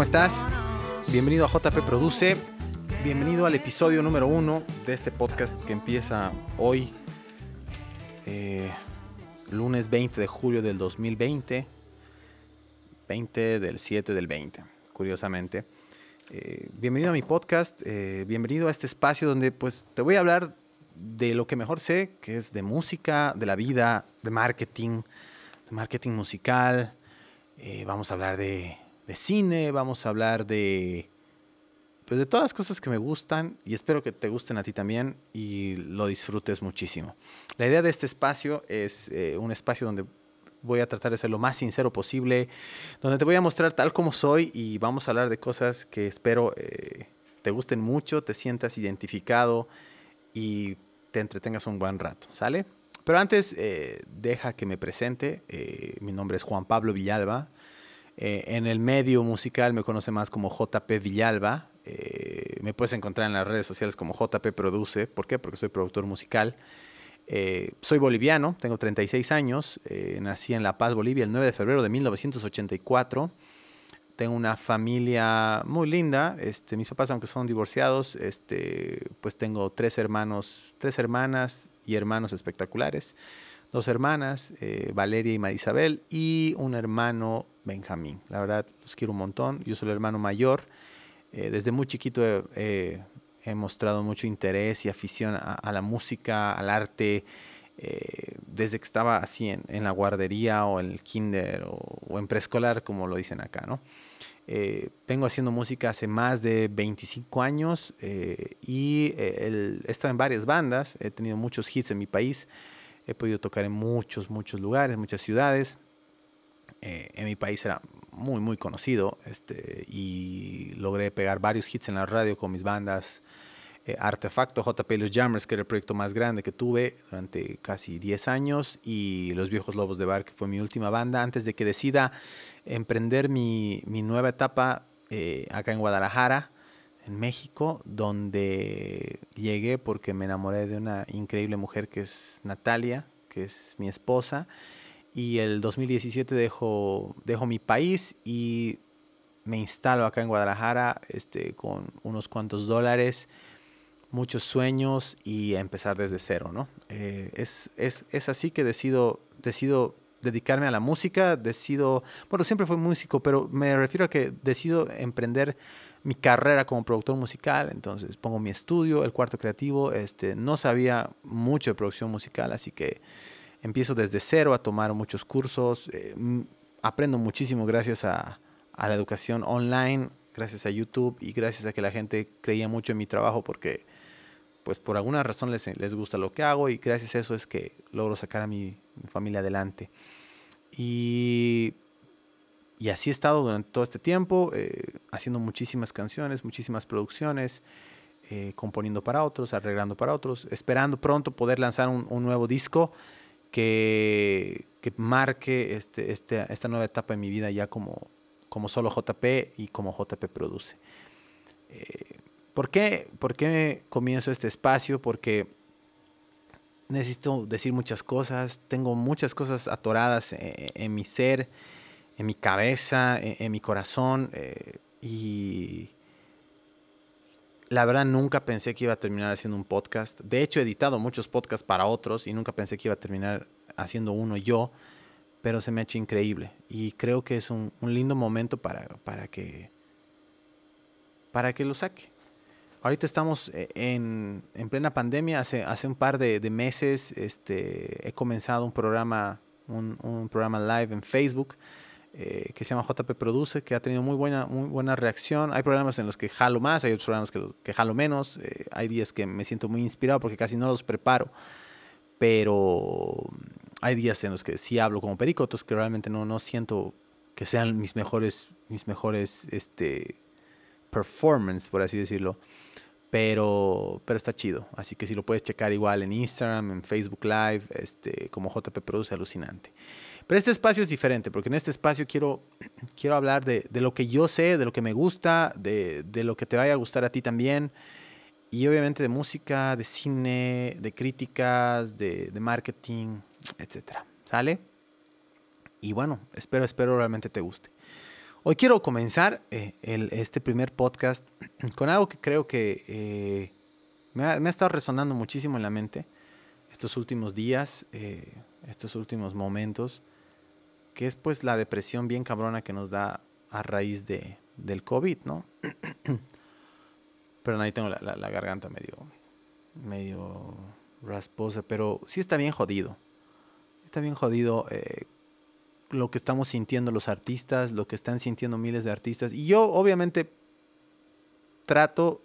¿cómo estás? Bienvenido a JP Produce. Bienvenido al episodio número uno de este podcast que empieza hoy, eh, lunes 20 de julio del 2020, 20 del 7 del 20, curiosamente. Eh, bienvenido a mi podcast, eh, bienvenido a este espacio donde pues te voy a hablar de lo que mejor sé, que es de música, de la vida, de marketing, de marketing musical. vamos a hablar de, de cine, vamos a hablar de, pues de todas las cosas que me gustan y espero que te gusten a ti también y lo disfrutes muchísimo. La idea de este espacio es eh, un espacio donde voy a tratar de ser lo más sincero posible, donde te voy a mostrar tal como soy y vamos a hablar de cosas que espero eh, te gusten mucho, te sientas identificado y te entretengas un buen rato, ¿sale? Pero antes, eh, deja que me presente. mi nombre es Juan Pablo Villalba. Eh, en el medio musical me conoce más como JP Villalba. Eh, me puedes encontrar en las redes sociales como JP Produce. ¿Por qué? Porque soy productor musical. Eh, soy boliviano, tengo 36 años. nací en La Paz, Bolivia, el 9 de febrero de 1984. Tengo una familia muy linda. Este, mis papás, aunque son divorciados, este, pues tengo tres hermanos, tres hermanas y hermanos espectaculares dos hermanas, eh, Valeria y Marisabel, y un hermano, Benjamín. La verdad, los quiero un montón. Yo soy el hermano mayor. Eh, desde muy chiquito he, mostrado mucho interés y afición a, la música, al arte. Eh, desde que estaba así en, la guardería o en el kinder o, en preescolar, como lo dicen acá, ¿no? vengo haciendo música hace más de 25 años y he estado en varias bandas, he tenido muchos hits en mi país. He podido tocar en muchos, muchos lugares, muchas ciudades. Eh, en mi país era muy, muy conocido este, y logré pegar varios hits en la radio con mis bandas. Eh, Artefacto, JP Los Jammers, que era el proyecto más grande que tuve durante casi 10 años, y Los Viejos Lobos de Bar, que fue mi última banda, antes de que decida emprender mi, mi nueva etapa eh, acá en Guadalajara México, donde llegué porque me enamoré de una increíble mujer que es Natalia, que es mi esposa. Y el 2017 dejo, dejo mi país y me instalo acá en Guadalajara este, con unos cuantos dólares, muchos sueños y empezar desde cero. ¿no? Eh, es, es, es, así que decido, decido dedicarme a la música, decido, bueno, siempre fui músico, pero me refiero a que decido emprender mi carrera como productor musical, entonces pongo mi estudio, el cuarto creativo, este, no sabía mucho de producción musical, así que empiezo desde cero a tomar muchos cursos, eh, aprendo muchísimo gracias a, la educación online, gracias a YouTube y gracias a que la gente creía mucho en mi trabajo porque pues por alguna razón les, les gusta lo que hago y gracias a eso es que logro sacar a mi familia adelante. Y y así he estado durante todo este tiempo, eh, haciendo muchísimas canciones, muchísimas producciones, eh, componiendo para otros, arreglando para otros, esperando pronto poder lanzar un, nuevo disco que, que marque este, este, esta nueva etapa en mi vida ya como, como solo JP y como JP Produce. Eh, ¿por, qué, ¿Por qué comienzo este espacio? Porque necesito decir muchas cosas, tengo muchas cosas atoradas en mi ser en mi cabeza, en, mi corazón. Eh, y la verdad nunca pensé que iba a terminar haciendo un podcast. De hecho, he editado muchos podcasts para otros y nunca pensé que iba a terminar haciendo uno yo. Pero se me ha hecho increíble. Y creo que es un, lindo momento para, para, que, para que lo saque. Ahorita estamos eh, en, en plena pandemia. Hace, hace un par de, de, meses este, he comenzado un programa, un, un programa live en Facebook eh, que se llama JP Produce, que ha tenido muy buena, muy buena reacción. Hay programas en los que jalo más, hay otros programas que, que jalo menos. Eh, hay días que me siento muy inspirado porque casi no los preparo. Pero hay días en los que sí hablo como perico, otros que realmente no, no siento que sean mis mejores, mis mejores este, performance, por así decirlo. Pero, pero está chido. Así que si lo puedes checar igual en Instagram, en Facebook Live, este, como JP Produce, alucinante. Pero este espacio es diferente, porque en este espacio quiero, quiero hablar de, de lo que yo sé, de lo que me gusta, de, de, lo que te vaya a gustar a ti también. Y obviamente de música, de cine, de críticas, de, de marketing, etc. ¿Sale? Y bueno, espero, espero realmente te guste. Hoy quiero comenzar eh, este primer podcast con algo que creo que eh, me, ha, estado resonando muchísimo en la mente estos últimos días, eh, estos últimos momentos, que es pues la depresión bien cabrona que nos da a raíz de, del COVID, ¿no? pero ahí tengo la, garganta medio, medio rasposa, pero sí está bien jodido. Está bien jodido lo que estamos sintiendo los artistas, lo que están sintiendo miles de artistas. Y yo obviamente trato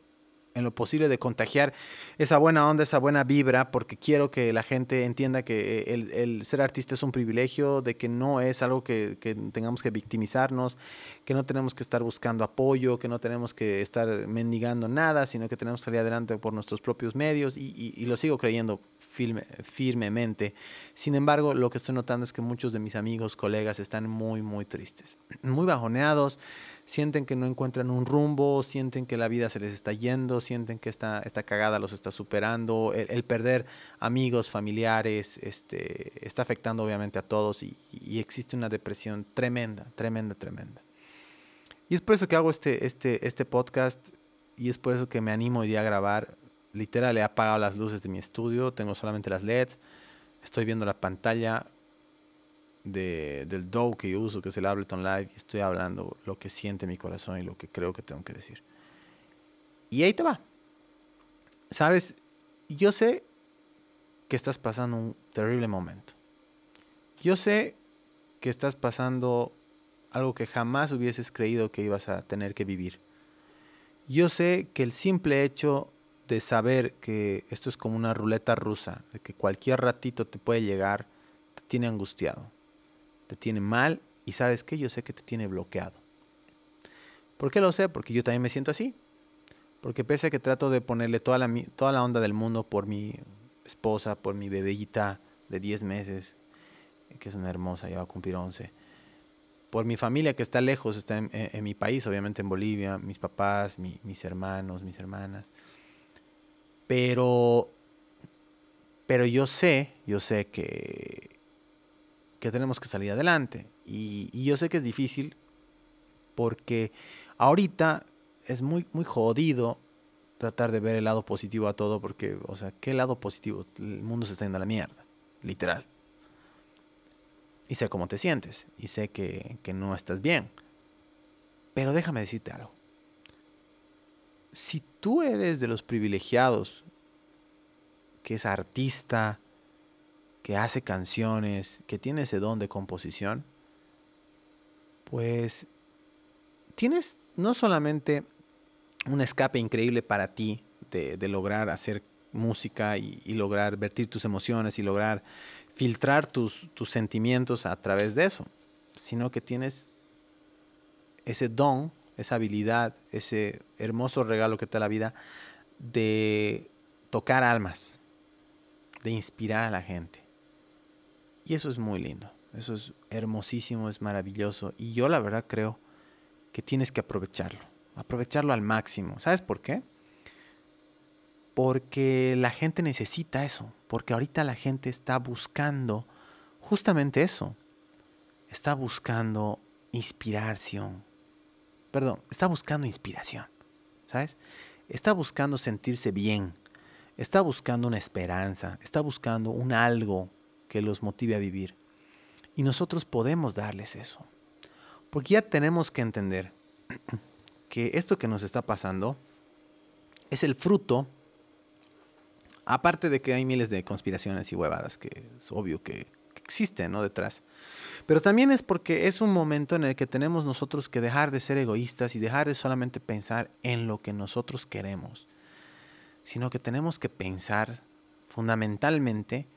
en lo posible de contagiar esa buena onda, esa buena vibra, porque quiero que la gente entienda que el, ser artista es un privilegio, de que no es algo que, tengamos que victimizarnos, que no tenemos que estar buscando apoyo, que no tenemos que estar mendigando nada, sino que tenemos que salir adelante por nuestros propios medios y, lo sigo creyendo firmemente. Sin embargo, lo que estoy notando es que muchos de mis amigos, colegas están muy, muy tristes, muy bajoneados sienten que no encuentran un rumbo, sienten que la vida se les está yendo, sienten que esta, esta cagada los está superando, el, perder amigos, familiares, este, está afectando obviamente a todos y, existe una depresión tremenda, tremenda, tremenda. Y es por eso que hago este, este, este podcast y es por eso que me animo hoy día a grabar. Literal, he apagado las luces de mi estudio, tengo solamente las LEDs, estoy viendo la pantalla, de, del DAW que yo uso, que es el Ableton Live, estoy hablando lo que siente mi corazón y lo que creo que tengo que decir. Y ahí te va. Sabes, yo sé que estás pasando un terrible momento. Yo sé que estás pasando algo que jamás hubieses creído que ibas a tener que vivir. Yo sé que el simple hecho de saber que esto es como una ruleta rusa, de que cualquier ratito te puede llegar, te tiene angustiado te tiene mal y sabes que yo sé que te tiene bloqueado. ¿Por qué lo sé? Porque yo también me siento así. Porque pese a que trato de ponerle toda la, toda la onda del mundo por mi esposa, por mi bebita de 10 meses, que es una hermosa, ya va a cumplir 11, por mi familia que está lejos, está en, mi país, obviamente en Bolivia, mis papás, mis hermanos, mis hermanas. Pero, pero yo sé, yo sé que que tenemos que salir adelante. Y, yo sé que es difícil porque ahorita es muy, muy jodido tratar de ver el lado positivo a todo porque, o sea, ¿qué lado positivo? El mundo se está yendo a la mierda, literal. Y sé cómo te sientes y sé que, que no estás bien. Pero déjame decirte algo. Si tú eres de los privilegiados que es artista, que hace canciones, que tiene ese don de composición, pues tienes no solamente un escape increíble para ti de, lograr hacer música y, lograr vertir tus emociones y lograr filtrar tus, tus sentimientos a través de eso, sino que tienes ese don, esa habilidad, ese hermoso regalo que te da la vida de tocar almas, de inspirar a la gente. Y eso es muy lindo, eso es hermosísimo, es maravilloso. Y yo la verdad creo que tienes que aprovecharlo, aprovecharlo al máximo. ¿Sabes por qué? Porque la gente necesita eso, porque ahorita la gente está buscando justamente eso. Está buscando inspiración. Perdón, está buscando inspiración. ¿Sabes? Está buscando sentirse bien. Está buscando una esperanza. Está buscando un algo que los motive a vivir. Y nosotros podemos darles eso. Porque ya tenemos que entender que esto que nos está pasando es el fruto, aparte de que hay miles de conspiraciones y huevadas que es obvio que, existen ¿no? detrás, pero también es porque es un momento en el que tenemos nosotros que dejar de ser egoístas y dejar de solamente pensar en lo que nosotros queremos, sino que tenemos que pensar fundamentalmente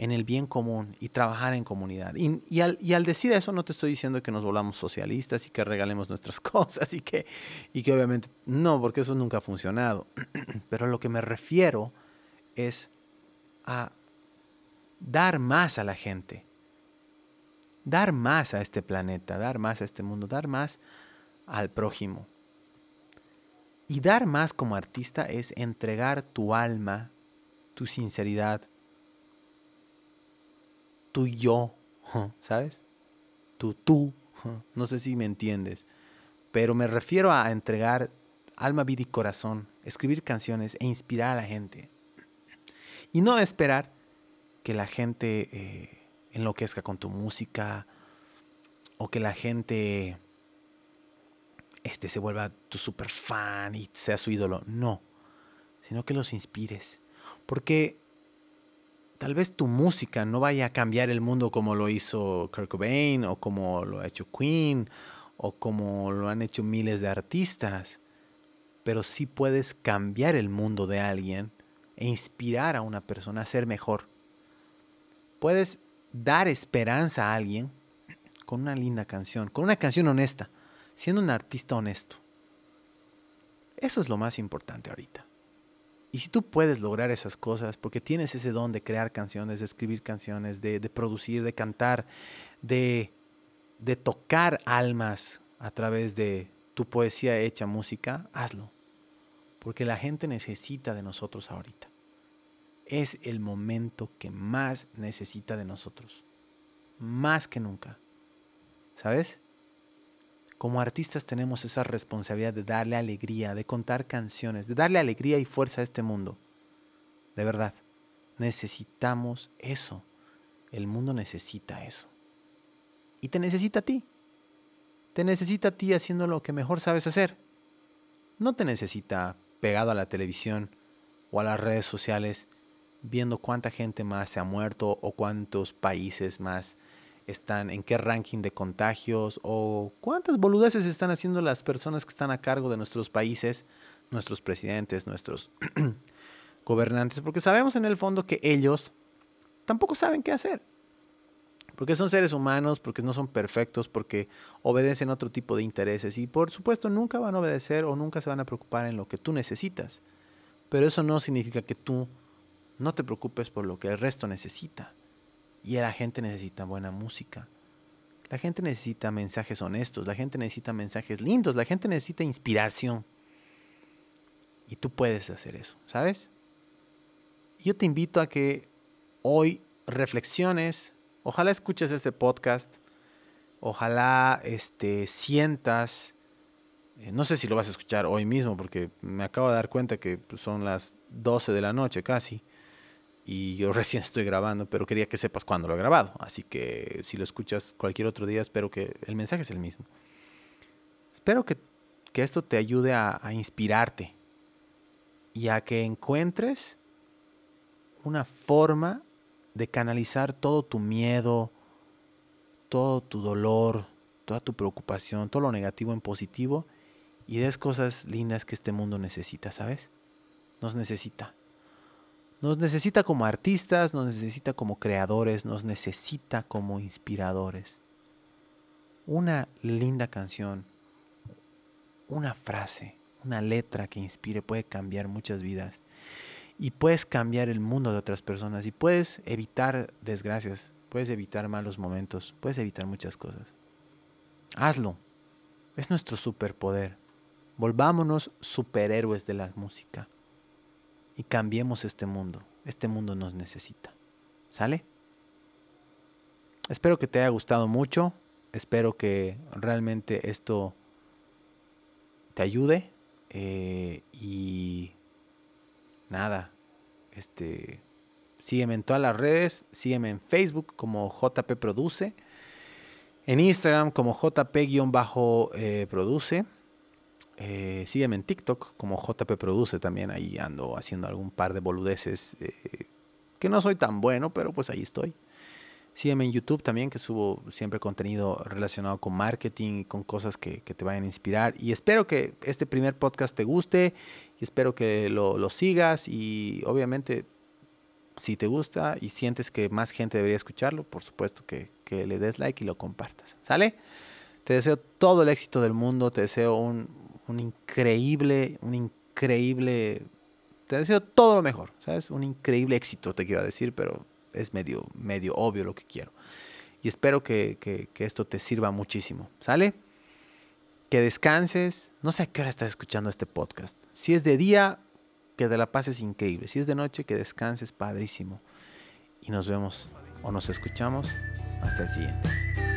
en el bien común y trabajar en comunidad. Y, al, decir eso no te estoy diciendo que nos volvamos socialistas y que regalemos nuestras cosas y que, y que obviamente no, porque eso nunca ha funcionado. Pero lo que me refiero es a dar más a la gente, dar más a este planeta, dar más a este mundo, dar más al prójimo. Y dar más como artista es entregar tu alma, tu sinceridad, tu yo, ¿sabes? Tu tú, No sé si me entiendes, pero me refiero a entregar alma, vida y corazón, escribir canciones e inspirar a la gente. Y no esperar que la gente eh, enloquezca con tu música o que la gente este, se vuelva tu super fan y sea su ídolo. No, sino que los inspires. Porque tal vez tu música no vaya a cambiar el mundo como lo hizo Kurt Cobain o como lo ha hecho Queen o como lo han hecho miles de artistas, pero sí puedes cambiar el mundo de alguien e inspirar a una persona a ser mejor. Puedes dar esperanza a alguien con una linda canción, con una canción honesta, siendo un artista honesto. Eso es lo más importante ahorita. Y si tú puedes lograr esas cosas, porque tienes ese don de crear canciones, de escribir canciones, de, producir, de cantar, de, de tocar almas a través de tu poesía hecha música, hazlo. Porque la gente necesita de nosotros ahorita. Es el momento que más necesita de nosotros. Más que nunca. ¿Sabes? Como artistas tenemos esa responsabilidad de darle alegría, de contar canciones, de darle alegría y fuerza a este mundo. De verdad, necesitamos eso. El mundo necesita eso. Y te necesita a ti. Te necesita a ti haciendo lo que mejor sabes hacer. No te necesita pegado a la televisión o a las redes sociales viendo cuánta gente más se ha muerto o cuántos países más están, en qué ranking de contagios o cuántas boludeces están haciendo las personas que están a cargo de nuestros países, nuestros presidentes, nuestros gobernantes, porque sabemos en el fondo que ellos tampoco saben qué hacer. Porque son seres humanos, porque no son perfectos, porque obedecen otro tipo de intereses y por supuesto nunca van a obedecer o nunca se van a preocupar en lo que tú necesitas. Pero eso no significa que tú no te preocupes por lo que el resto necesita. Y la gente necesita buena música. La gente necesita mensajes honestos, la gente necesita mensajes lindos, la gente necesita inspiración. Y tú puedes hacer eso, ¿sabes? Yo te invito a que hoy reflexiones, ojalá escuches este podcast, ojalá este, sientas, eh, no sé si lo vas a escuchar hoy mismo porque me acabo de dar cuenta que pues, son las 12 de la noche casi y yo recién estoy grabando, pero quería que sepas cuándo lo he grabado. Así que si lo escuchas cualquier otro día, espero que el mensaje es el mismo. Espero que, esto te ayude a, a inspirarte y a que encuentres una forma de canalizar todo tu miedo, todo tu dolor, toda tu preocupación, todo lo negativo en positivo y des cosas lindas que este mundo necesita, ¿sabes? Nos necesita. Nos necesita como artistas, nos necesita como creadores, nos necesita como inspiradores. Una linda canción, una frase, una letra que inspire puede cambiar muchas vidas. Y puedes cambiar el mundo de otras personas y puedes evitar desgracias, puedes evitar malos momentos, puedes evitar muchas cosas. Hazlo. Es nuestro superpoder. Volvámonos superhéroes de la música y cambiemos este mundo. Este mundo nos necesita. ¿Sale? Espero que te haya gustado mucho. Espero que realmente esto te ayude. Eh, y nada, este, sígueme en todas las redes. Sígueme en Facebook como JP Produce. En Instagram como JP-Produce. Eh, sígueme en TikTok como JP Produce también. Ahí ando haciendo algún par de boludeces. Eh, que no soy tan bueno, pero pues ahí estoy. Sígueme en YouTube también, que subo siempre contenido relacionado con marketing y con cosas que, te vayan a inspirar. Y espero que este primer podcast te guste y espero que lo, sigas. Y obviamente, si te gusta y sientes que más gente debería escucharlo, por supuesto que le des like y lo compartas. ¿Sale? Te deseo todo el éxito del mundo, te deseo un, un increíble, un increíble, te deseo todo lo mejor, ¿sabes? Un increíble éxito te quiero decir, pero es medio, medio obvio lo que quiero. Y espero que, que esto te sirva muchísimo, ¿sale? Que descanses, no sé a qué hora estás escuchando este podcast. Si es de día, que te la pases increíble. Si es de noche, que descanses padrísimo. Y nos vemos o nos escuchamos hasta el siguiente.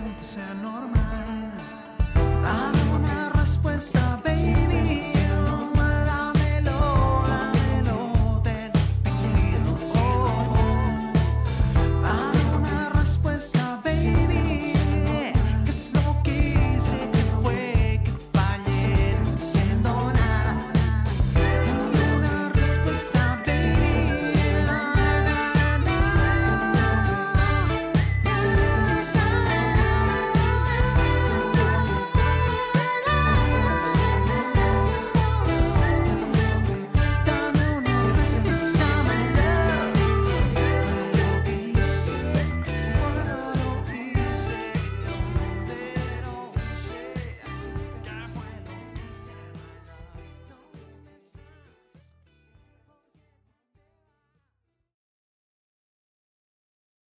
Yo no creo que siempre un te sea normal.